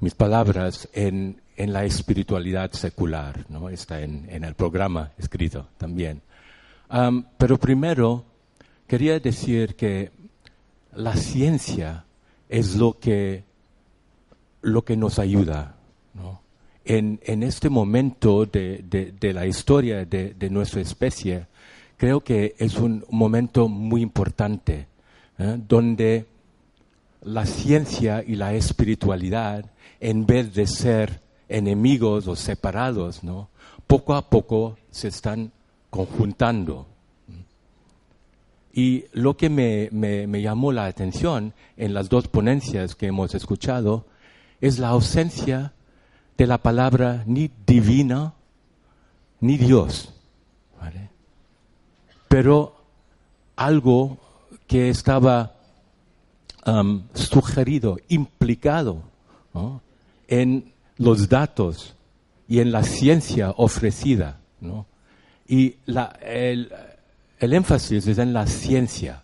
mis palabras en, en la espiritualidad secular, ¿no? Está en, en el programa escrito también. Pero primero quería decir que la ciencia es lo que, lo que nos ayuda, ¿no? En, en este momento de, de, de la historia de, de, nuestra especie, creo que es un momento muy importante, ¿eh? donde la ciencia y la espiritualidad, en vez de ser enemigos o separados, ¿no? Poco a poco se están conjuntando. Y lo que me, me, llamó la atención en las dos ponencias que hemos escuchado es la ausencia de la palabra ni divina ni Dios. Pero algo que estaba sugerido, implicado en los datos y en la ciencia ofrecida. Y el, énfasis es en la ciencia.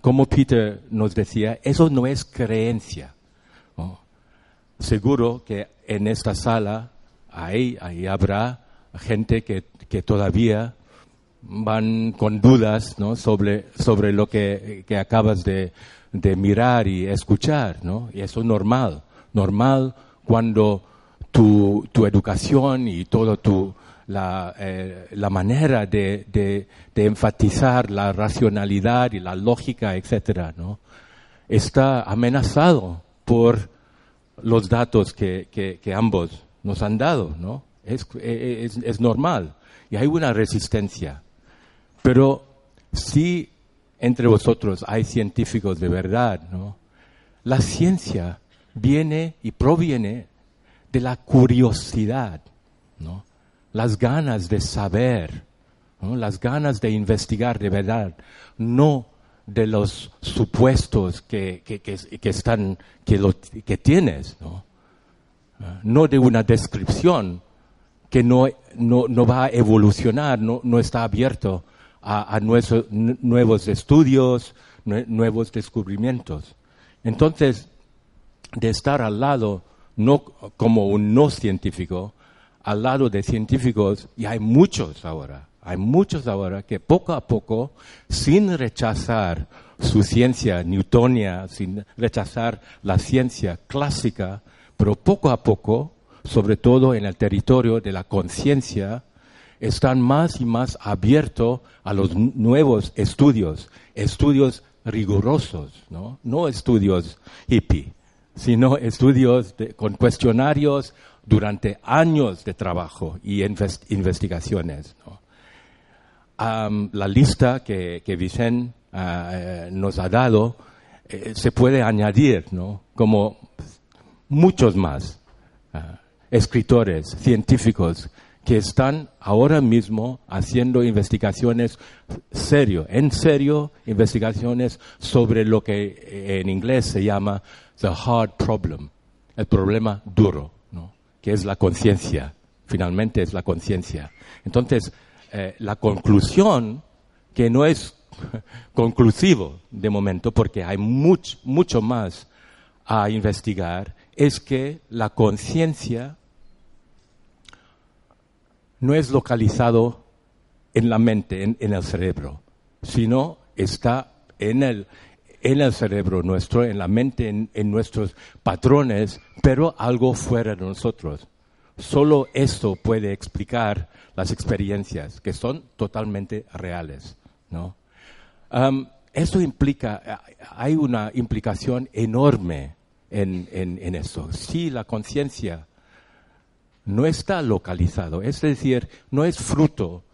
Como Peter nos decía, eso no es creencia. Seguro que en esta sala ahí, ahí habrá gente que, que todavía van con dudas sobre, sobre lo que, que acabas de, de, mirar y escuchar. ¿no? Y eso es normal. Normal cuando tu, tu educación y toda tu, la, eh, la manera de, de, enfatizar la racionalidad y la lógica, etcétera, ¿no? está amenazado por los datos que, que, que ambos nos han dado, ¿no? Es, es, es, normal y hay una resistencia. Pero si entre vosotros hay científicos de verdad, ¿no? La ciencia viene y proviene de la curiosidad, ¿no? las ganas de saber, las ganas de investigar de verdad, no de los supuestos que, que, que, están, que, lo, que tienes, ¿no? no de una descripción que no, no, no va a evolucionar, no, no está abierto a, a nuevos estudios, nuevos descubrimientos. Entonces, de estar al lado, no como un no científico, al lado de científicos, y hay muchos ahora, hay muchos ahora que poco a poco, sin rechazar su ciencia newtonia, sin rechazar la ciencia clásica, pero poco a poco, sobre todo en el territorio de la conciencia, están más y más abiertos a los nuevos estudios, estudios rigurosos, ¿no? Estudios hippie, sino estudios con cuestionarios durante años de trabajo y investigaciones. la lista que, que Vicente ah, eh, nos ha dado eh, se puede añadir, como muchos más ah, escritores, científicos que están ahora mismo haciendo investigaciones serio, en serio, investigaciones sobre lo que en inglés se llama the hard problem, el problema duro, ¿no? que es la conciencia, finalmente es la conciencia. Entonces, eh, la conclusión, que no es conclusivo de momento, porque hay mucho, mucho más a investigar, es que la conciencia no es localizado en la mente, en, el cerebro, sino está en el, en el cerebro nuestro, en la mente, en, nuestros patrones, pero algo fuera de nosotros. Solo eso puede explicar las experiencias que son totalmente reales. ¿no? eso implica, hay una implicación enorme en, en, eso. Si la conciencia no está localizado, es decir, no es fruto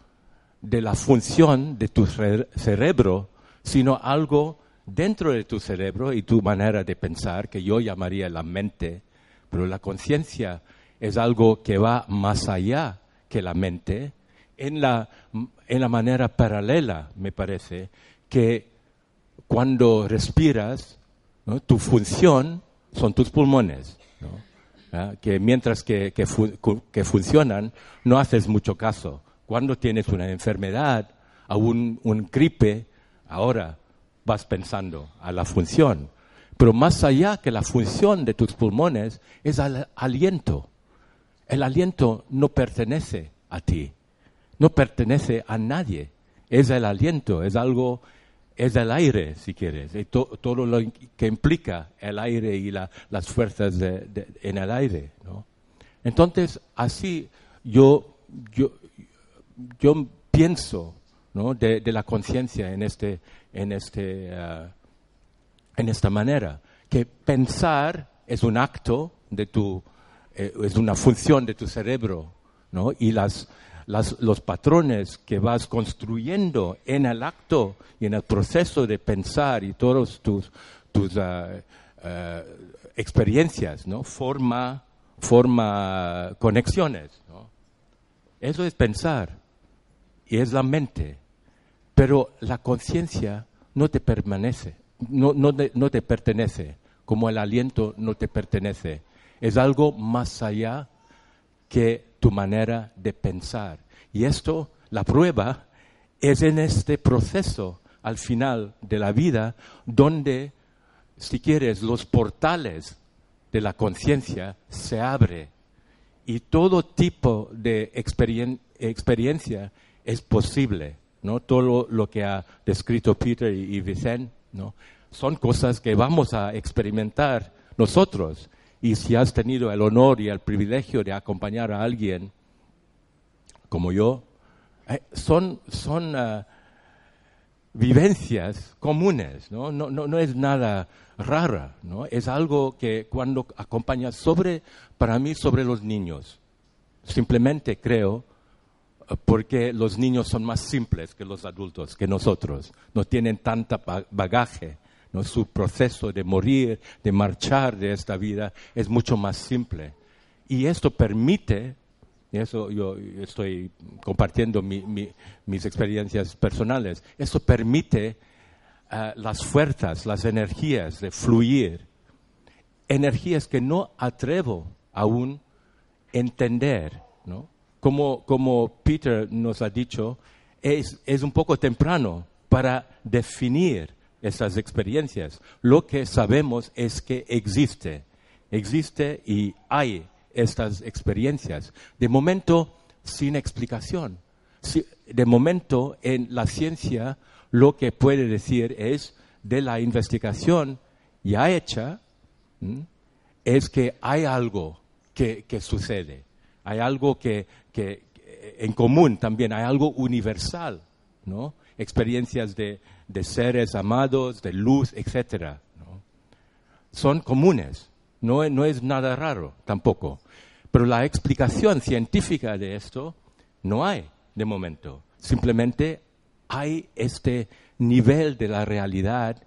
de la función de tu cerebro, sino algo dentro de tu cerebro y tu manera de pensar, que yo llamaría la mente, pero la conciencia es algo que va más allá que la mente, en la, en la manera paralela, me parece, que cuando respiras, tu función son tus pulmones, ¿Ah? que mientras que, que, funcionan, no haces mucho caso. Cuando tienes una enfermedad, a un, gripe, ahora vas pensando a la función. Pero más allá que la función de tus pulmones es el aliento. El aliento no pertenece a ti, no pertenece a nadie. Es el aliento, es algo, es el aire, si quieres, y todo lo que implica el aire y las fuerzas en el aire. Entonces, así yo, yo, yo pienso de, la conciencia en, este, en, este, uh, en esta manera, que pensar es un acto de tu, eh, es una función de tu cerebro, ¿no? Y las, los patrones que vas construyendo en el acto y en el proceso de pensar y todas tus, tus uh, experiencias, ¿no? Forma, forma conexiones. Eso es pensar y es la mente. Pero la conciencia no te permanece, no, no, no te pertenece, como el aliento no te pertenece. Es algo más allá que tu manera de pensar. Y esto, la prueba, es en este proceso al final de la vida donde, si quieres, los portales de la conciencia se abren y todo tipo de experiencia es posible. ¿no? Todo lo, que ha descrito Peter y, Vicente, ¿no? Son cosas que vamos a experimentar nosotros. Y si has tenido el honor y el privilegio de acompañar a alguien como yo, eh, son, son ah, vivencias comunes, ¿no? No, ¿no? no, es nada rara, ¿no? Es algo que cuando acompañas sobre, para mí, sobre los niños. Simplemente creo porque los niños son más simples que los adultos, que nosotros. No tienen tanta bagaje. ¿No? Su proceso de morir, de marchar de esta vida es mucho más simple. Y esto permite, y eso yo estoy compartiendo mis experiencias personales, eso permite uh, las fuerzas, las energías de fluir, energías que no atrevo aún entender, ¿no? como, Peter nos ha dicho, es, un poco temprano para definir esas experiencias. Lo que sabemos es que existe, existe y hay estas experiencias. De momento, sin explicación. De momento, en la ciencia, lo que puede decir es de la investigación ya hecha, es que hay algo que sucede hay algo que, en común también, hay algo universal, ¿no? Experiencias de, seres amados, de luz, etc. Son comunes, no, no es nada raro tampoco. Pero la explicación científica de esto no hay de momento. Simplemente hay este nivel de la realidad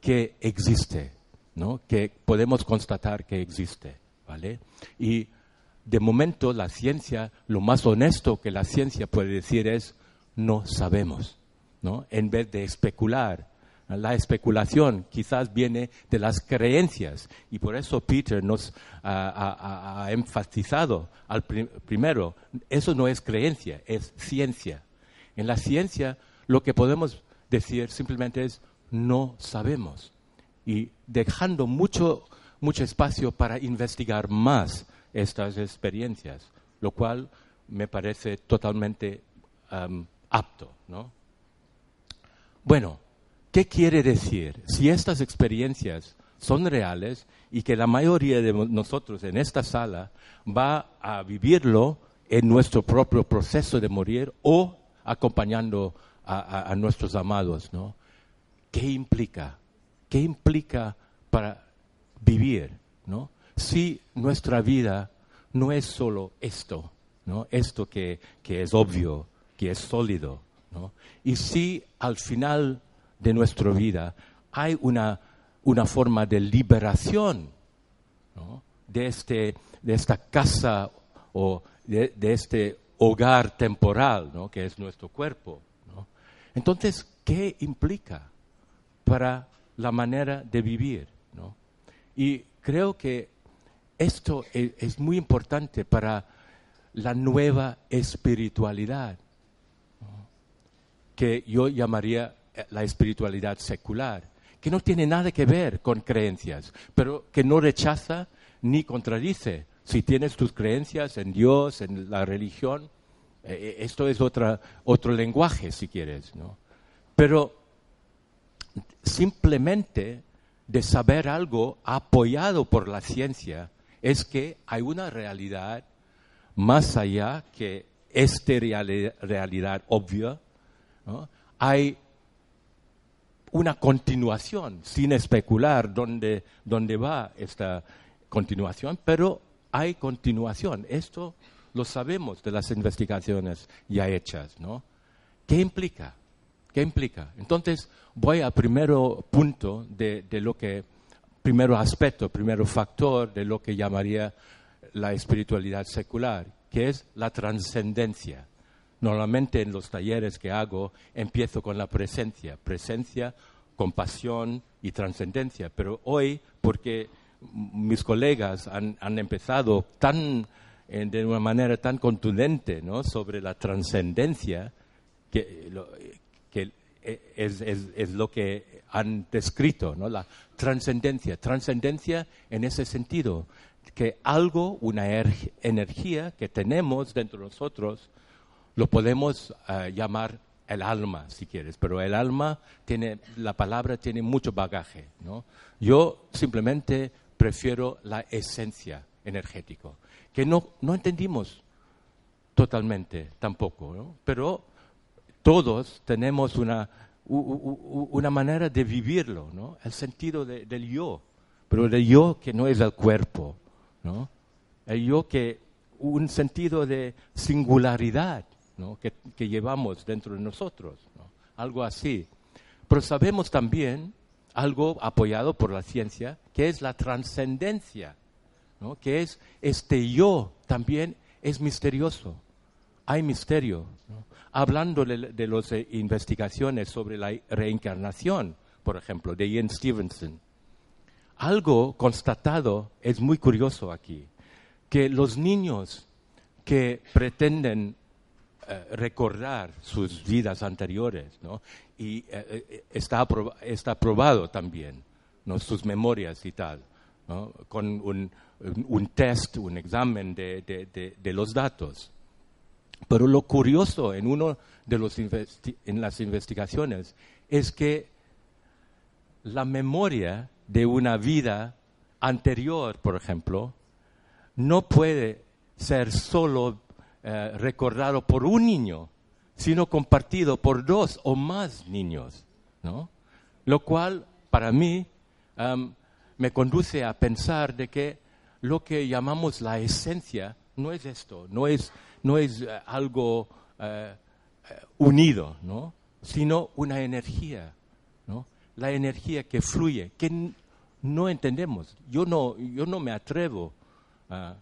que existe, ¿no? que podemos constatar que existe. ¿vale? Y de momento la ciencia, lo más honesto que la ciencia puede decir es no sabemos, ¿no? En vez de especular. La especulación quizás viene de las creencias y por eso Peter nos ha, enfatizado al primero, eso no es creencia, es ciencia. En la ciencia lo que podemos decir simplemente es no sabemos y dejando mucho, mucho espacio para investigar más estas experiencias, lo cual me parece totalmente apto. Bueno, ¿qué quiere decir? Si estas experiencias son reales y que la mayoría de nosotros en esta sala va a vivirlo en nuestro propio proceso de morir o acompañando a, nuestros amados, ¿no? ¿Qué implica? ¿Qué implica para vivir, ¿no? Si nuestra vida no es solo esto, ¿no? Esto que, que es obvio, que es sólido, Y si al final de nuestra vida hay una, una forma de liberación de, este, de esta casa o de, este hogar temporal, ¿no? que es nuestro cuerpo. Entonces, ¿qué implica para la manera de vivir? Y creo que esto es, es, muy importante para la nueva espiritualidad, que yo llamaría eh, la espiritualidad secular, que no tiene nada que ver con creencias, pero que no rechaza ni contradice si tienes tus creencias en Dios, en la religión, eh, eh, esto es otra, otro lenguaje, si quieres. Pero simplemente de saber algo apoyado por la ciencia es que hay una realidad más allá que esta realidad obvia. Hay una continuación, sin especular dónde, dónde va esta continuación, pero hay continuación. Esto lo sabemos de las investigaciones ya hechas, ¿no? ¿Qué implica? ¿Qué implica? Entonces, voy al primer punto de, de lo que, primero aspecto, primero factor de lo que llamaría la espiritualidad secular, que es la trascendencia. Normalmente en los talleres que hago empiezo con la presencia, presencia, compasión y trascendencia, pero hoy, porque mis colegas han, empezado tan, eh, de una manera tan contundente ¿no? sobre la trascendencia, que, que eh, es, es, lo que han descrito, ¿no? la trascendencia. Trascendencia en ese sentido, que algo, una energía que tenemos dentro de nosotros, lo podemos eh, llamar el alma, si quieres, pero el alma tiene, la palabra tiene mucho bagaje, ¿no? Yo simplemente prefiero la esencia energética, que no, no entendimos totalmente tampoco, pero todos tenemos una, una manera de vivirlo, ¿no? el sentido del yo, pero el yo que no es el cuerpo, ¿no? el yo que un sentido de singularidad ¿no? que, que, llevamos dentro de nosotros, ¿no? algo así. Pero sabemos también algo apoyado por la ciencia, que es la trascendencia, ¿no? que es este yo también es misterioso. Hay misterio. Hablando de, de las eh, investigaciones sobre la reencarnación, por ejemplo, de Ian Stevenson, algo constatado es muy curioso aquí, que los niños que pretenden recordar sus vidas anteriores, ¿no? Y eh, eh, está, está probado también, ¿no? Sus memorias y tal, ¿no? Con un, un, test, un examen de, de, de, los datos. Pero lo curioso en uno de los en las investigaciones es que la memoria de una vida anterior, por ejemplo, no puede ser solo eh, recordado por un niño, sino compartido por dos o más niños, ¿no? Lo cual, para mí, me conduce a pensar de que lo que llamamos la esencia no es esto, no es, no es eh, algo eh, unido, ¿no? sino una energía, ¿no? la energía que fluye, que no entendemos. Yo no, yo no me atrevo a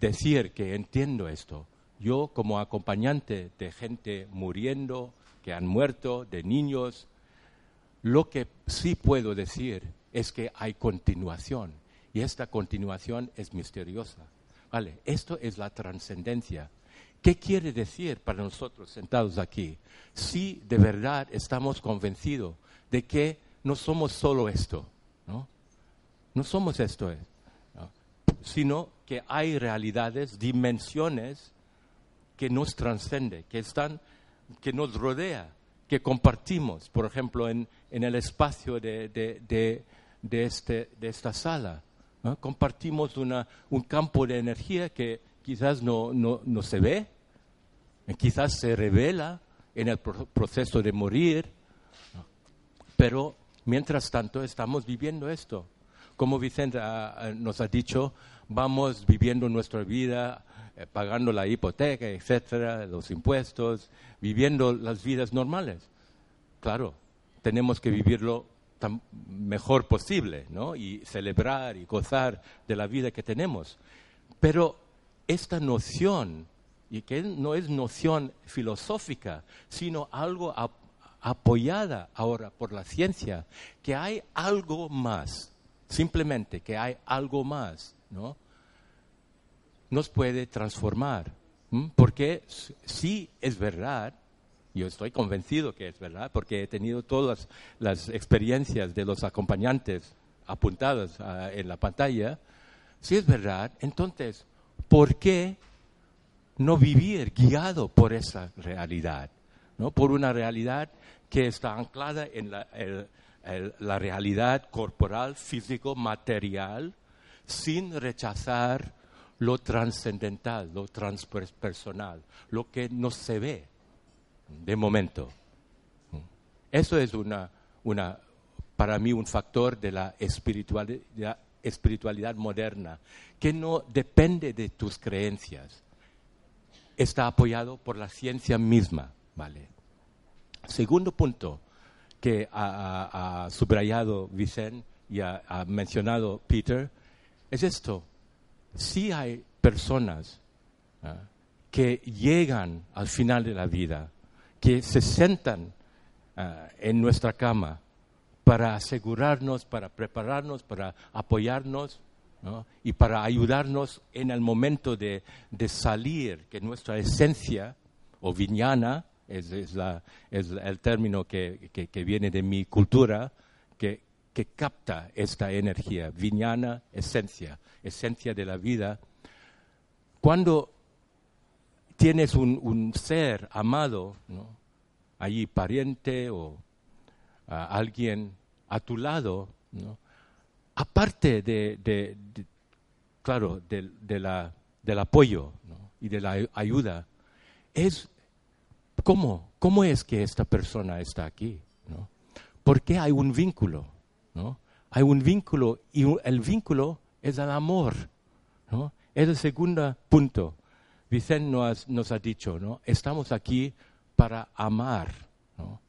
decir que entiendo esto. Yo como acompañante de gente muriendo, que han muerto, de niños, lo que sí puedo decir es que hay continuación y esta continuación es misteriosa. Vale, esto es la trascendencia. ¿Qué quiere decir para nosotros sentados aquí? Si de verdad estamos convencidos de que no somos solo esto, ¿no? No somos esto, sino que hay realidades, dimensiones que nos trascende, que están, que nos rodea, que compartimos, por ejemplo, en, en el espacio de, de, de, este, de esta sala. Compartimos una, un campo de energía que quizás no, no, no se ve, quizás se revela en el proceso de morir, pero mientras tanto estamos viviendo esto. Como Vicente nos ha dicho, vamos viviendo nuestra vida, eh, pagando la hipoteca, etcétera, los impuestos, viviendo las vidas normales. Claro, tenemos que vivirlo tan mejor posible, ¿no? Y celebrar y gozar de la vida que tenemos. Pero esta noción, y que no es noción filosófica, sino algo apoyada ahora por la ciencia, que hay algo más, simplemente que hay algo más, ¿no? Nos puede transformar. Porque sí es verdad, yo estoy convencido que es verdad, porque he tenido todas las experiencias de los acompañantes apuntadas ah, en la pantalla, si es verdad, entonces, ¿por qué no vivir guiado por esa realidad? ¿no? Por una realidad que está anclada en la, realidad corporal, físico, material, sin rechazar lo trascendental, lo transpersonal, lo que no se ve de momento. Eso es una, una, para mí un factor de la espiritualidad, moderna, que no depende de tus creencias, está apoyado por la ciencia misma. ¿vale? Segundo punto que ha, subrayado Vicente y ha, mencionado Peter es esto. Si hay personas ¿ah? que llegan al final de la vida, que se sentan ¿ah? en nuestra cama para asegurarnos, para prepararnos, para apoyarnos y para ayudarnos en el momento de, de salir, que nuestra esencia o viñana es, el término que, viene de mi cultura, que, capta esta energía, viñana, esencia, esencia de la vida. Cuando tienes un, ser amado, allí pariente o alguien a tu lado, aparte de, claro, del apoyo y de la ayuda, es ¿Cómo? ¿Cómo es que esta persona está aquí? ¿no? ¿Por qué hay un vínculo? ¿No? Hay un vínculo y el vínculo es el amor. ¿no? Es el segundo punto. Vicente nos, ha dicho, ¿no? estamos aquí para amar. ¿no?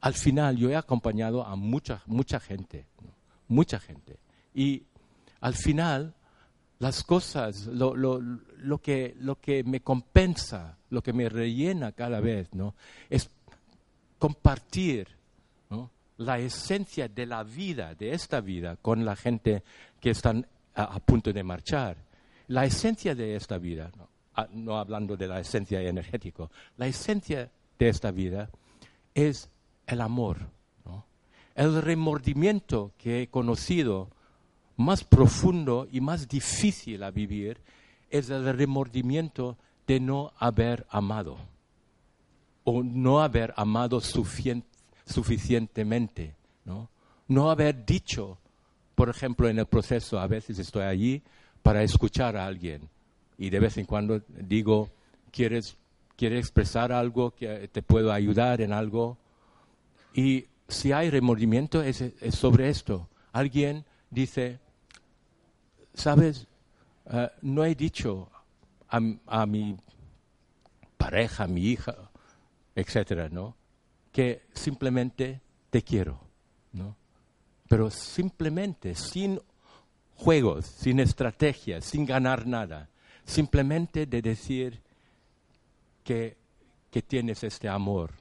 Al final yo he acompañado a mucha, mucha gente, mucha gente. Y al final las cosas, lo, lo, lo, que, lo que me compensa, lo que me rellena cada vez, ¿no? es compartir la esencia de la vida, de esta vida, con la gente que están a, punto de marchar. La esencia de esta vida, ¿no? hablando de la esencia energética, la esencia de esta vida es el amor, el remordimiento que he conocido más profundo y más difícil a vivir es el remordimiento de no haber amado o no haber amado suficientemente, ¿no? No haber dicho, por ejemplo, en el proceso, a veces estoy allí para escuchar a alguien y de vez en cuando digo, ¿quieres, ¿quieres expresar algo? que ¿Te puedo ayudar en algo? Y si hay remordimiento es, sobre esto. Alguien dice, sabes, eh, no he dicho a, mi pareja, a mi hija, etcétera, ¿no? Que simplemente te quiero, ¿no? Pero simplemente, sin juegos, sin estrategias, sin ganar nada, simplemente de decir que, que tienes este amor.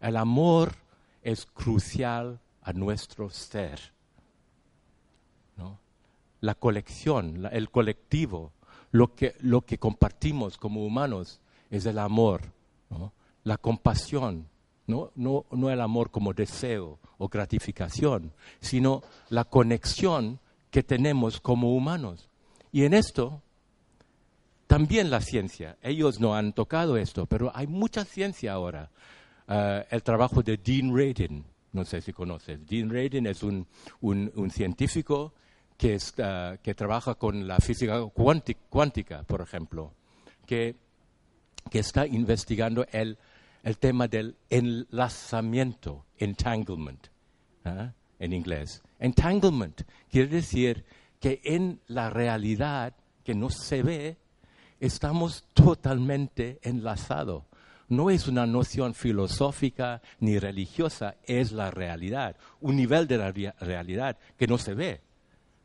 El amor es crucial a nuestro ser la colección, el colectivo, lo que, lo que compartimos como humanos es el amor, la compasión, ¿no? No, no el amor como deseo o gratificación, sino la conexión que tenemos como humanos. Y en esto, también la ciencia, ellos no han tocado esto, pero hay mucha ciencia ahora. Eh, el trabajo de Dean Radin, No sé si conoces. Dean Radin es un, un, científico que, está, que trabaja con la física cuántica, por ejemplo, que, que está investigando el, el tema del enlazamiento, entanglement, ¿ah? en inglés. Entanglement quiere decir que en la realidad que no se ve, estamos totalmente enlazados. No es una noción filosófica ni religiosa, es la realidad, un nivel de la realidad que no se ve.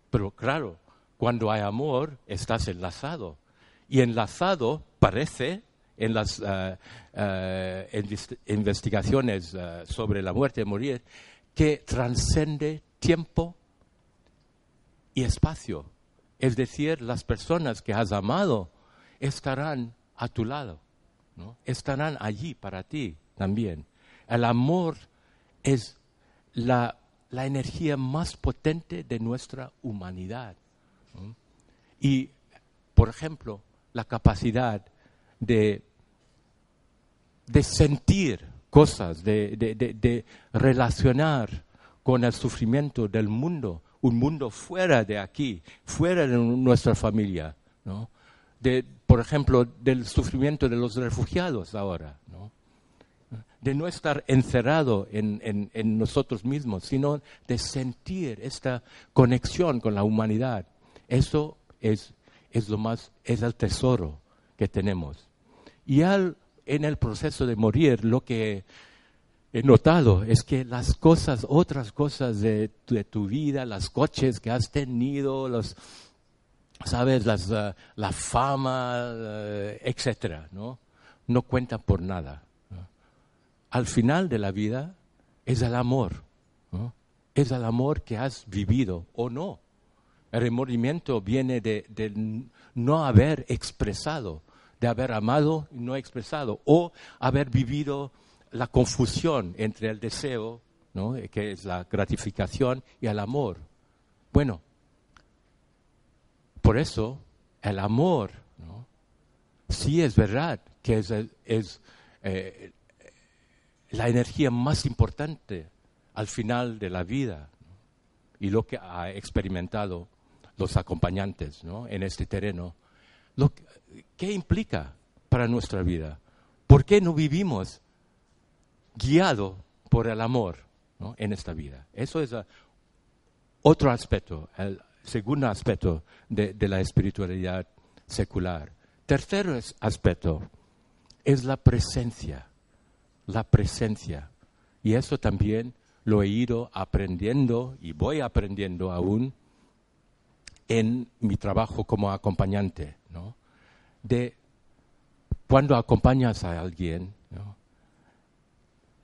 Pero claro, cuando hay amor, estás enlazado. Y enlazado parece, en las eh, eh, investigaciones eh, sobre la muerte y morir, que transcende tiempo y espacio. Es decir, las personas que has amado estarán a tu lado, ¿no? estarán allí para ti también. El amor es la, energía más potente de nuestra humanidad. Y, por ejemplo, la capacidad de, de sentir cosas, de, de, relacionar con el sufrimiento del mundo, un mundo fuera de aquí, fuera de nuestra familia, ¿no? de, por ejemplo, del sufrimiento de los refugiados ahora, ¿no? de no estar encerrado en, en, nosotros mismos, sino de sentir esta conexión con la humanidad. Eso es, es lo más, es el tesoro que tenemos. Y al, en el proceso de morir, lo que he notado es que las cosas, otras cosas de, de tu vida, los coches que has tenido, los, sabes, Las, eh, la fama, eh, etcétera, ¿no? No cuentan por nada. Al final de la vida es el amor, es el amor que has vivido o no. El remordimiento viene de, de, no haber expresado, de haber amado y no expresado, o haber vivido la confusión entre el deseo, ¿no? que es la gratificación, y el amor. Bueno, por eso, el amor, sí es verdad que es, eh, la energía más importante al final de la vida y lo que ha experimentado los acompañantes en este terreno. ¿Qué implica para nuestra vida? ¿Por qué no vivimos guiado por el amor en esta vida? Eso es ah, otro aspecto, el, segundo aspecto de, la espiritualidad secular. Tercer aspecto es la presencia, la presencia. Y eso también lo he ido aprendiendo y voy aprendiendo aún en mi trabajo como acompañante. De cuando acompañas a alguien,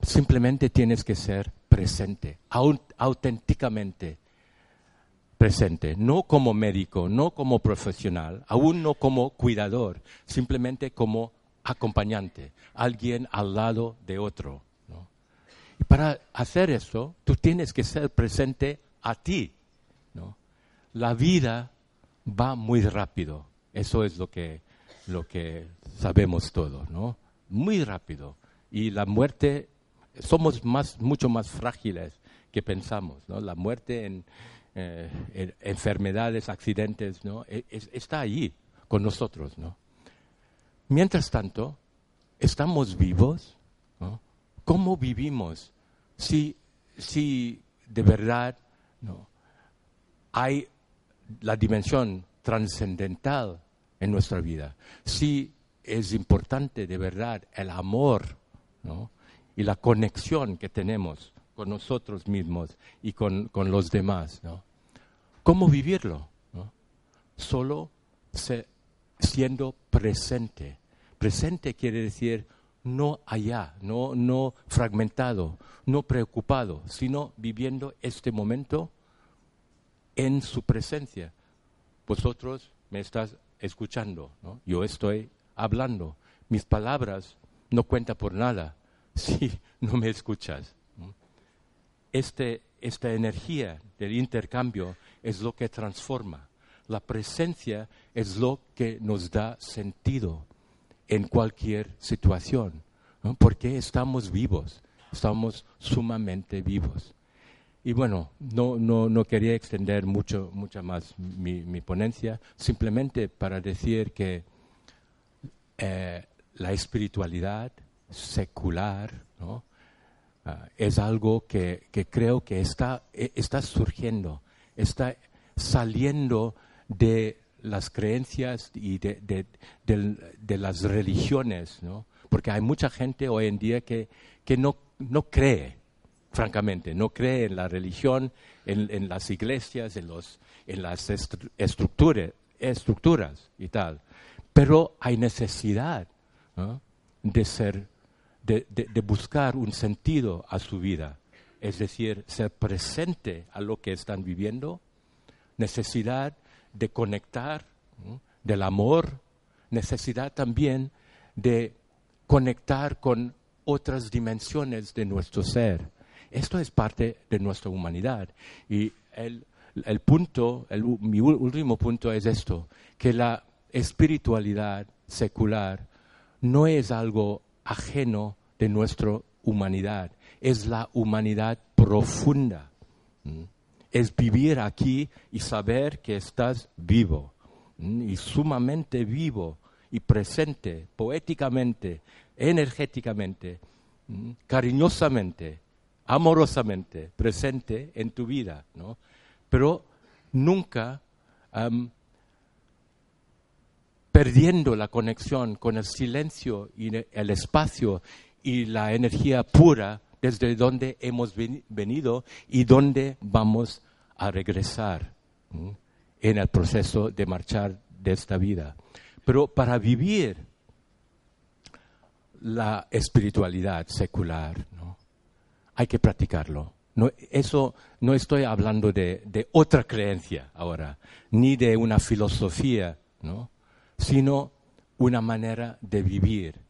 simplemente tienes que ser presente, auténticamente presente, no como médico, no como profesional, aún no como cuidador, simplemente como acompañante, alguien al lado de otro. Y para hacer eso, tú tienes que ser presente a ti. La vida va muy rápido, eso es lo que, lo que sabemos todos, ¿no? muy rápido. Y la muerte, somos más, mucho más frágiles que pensamos. ¿no? La muerte en, eh, enfermedades, accidentes, ¿no? E, está allí con nosotros, ¿no? Mientras tanto, estamos vivos, ¿no? ¿Cómo vivimos si, si de verdad ¿no? hay la dimensión trascendental en nuestra vida? Si es importante de verdad el amor ¿no? y la conexión que tenemos con nosotros mismos y con, los demás. ¿no? ¿Cómo vivirlo? Solo siendo presente. Presente quiere decir no allá, no, no fragmentado, no preocupado, sino viviendo este momento en su presencia. Vosotros me estás escuchando, yo estoy hablando. Mis palabras no cuentan por nada si no me escuchas. Este, esta energía del intercambio es lo que transforma. La presencia es lo que nos da sentido en cualquier situación. porque estamos vivos? estamos sumamente vivos. Y bueno, no, no, no quería extender mucho, mucha más mi, mi, ponencia, simplemente para decir que eh, la espiritualidad secular. Ah, es algo que, que, creo que está, e, está surgiendo, está saliendo de las creencias y de, de, de, de las religiones, ¿no? porque hay mucha gente hoy en día que, que no, no cree, francamente, no cree en la religión, en, las iglesias, en, los, en las estructuras, estructuras y tal. Pero hay necesidad de ser de, buscar un sentido a su vida, es decir, ser presente a lo que están viviendo, necesidad de conectar, del amor, necesidad también de conectar con otras dimensiones de nuestro ser. Esto es parte de nuestra humanidad. Y el, el punto, mi último punto es esto, que la espiritualidad secular no es algo ajeno de nuestra humanidad, es la humanidad profunda. Es vivir aquí y saber que estás vivo y sumamente vivo y presente, poéticamente, energéticamente, cariñosamente, amorosamente, presente en tu vida, ¿no? Pero nunca perdiendo la conexión con el silencio y el espacio y la energía pura desde donde hemos venido y donde vamos a regresar en el proceso de marchar de esta vida. Pero para vivir la espiritualidad secular, hay que practicarlo. Eso no estoy hablando de, otra creencia ahora, ni de una filosofía, ¿no? sino una manera de vivir.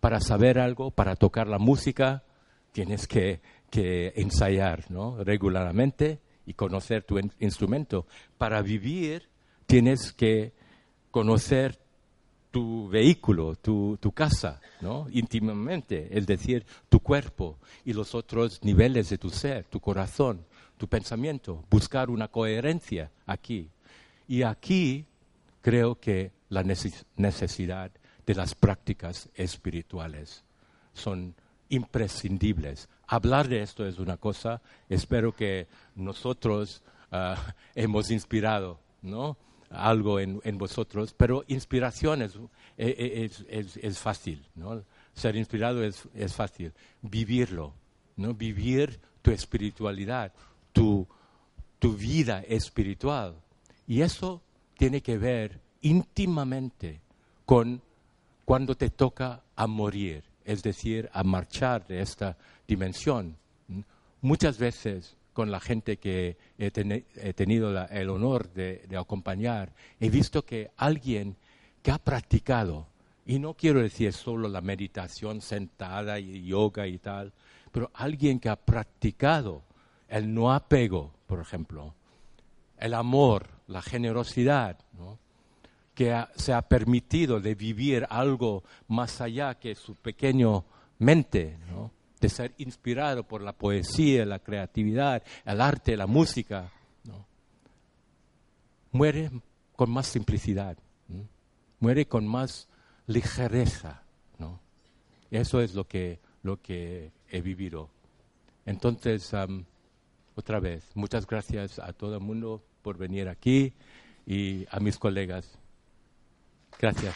Para saber algo, para tocar la música, tienes que, ensayar regularmente y conocer tu instrumento. Para vivir, tienes que conocer tu vehículo, tu, casa, ¿no? íntimamente, es decir, tu cuerpo y los otros niveles de tu ser, tu corazón, tu pensamiento, buscar una coherencia aquí. Y aquí creo que la necesidad de las prácticas espirituales son imprescindibles. Hablar de esto es una cosa, espero que nosotros ah, hemos inspirado ¿no? Algo en, vosotros, pero inspiración es, e, e, fácil, ¿no? ser inspirado es, fácil, vivirlo, ¿no? vivir tu espiritualidad, tu, tu vida espiritual. Y eso tiene que ver íntimamente con cuando te toca a morir, es decir, a marchar de esta dimensión. Muchas veces con la gente que he, tenido el honor de, acompañar, he visto que alguien que ha practicado, y no quiero decir solo la meditación sentada y yoga y tal, pero alguien que ha practicado el no apego, por ejemplo, el amor, la generosidad, que se ha permitido de vivir algo más allá que su pequeño mente, de ser inspirado por la poesía, la creatividad, el arte, la música, muere con más simplicidad, muere con más ligereza. Eso es lo que, lo que he vivido. Entonces, otra vez, muchas gracias a todo el mundo por venir aquí y a mis colegas. Gracias.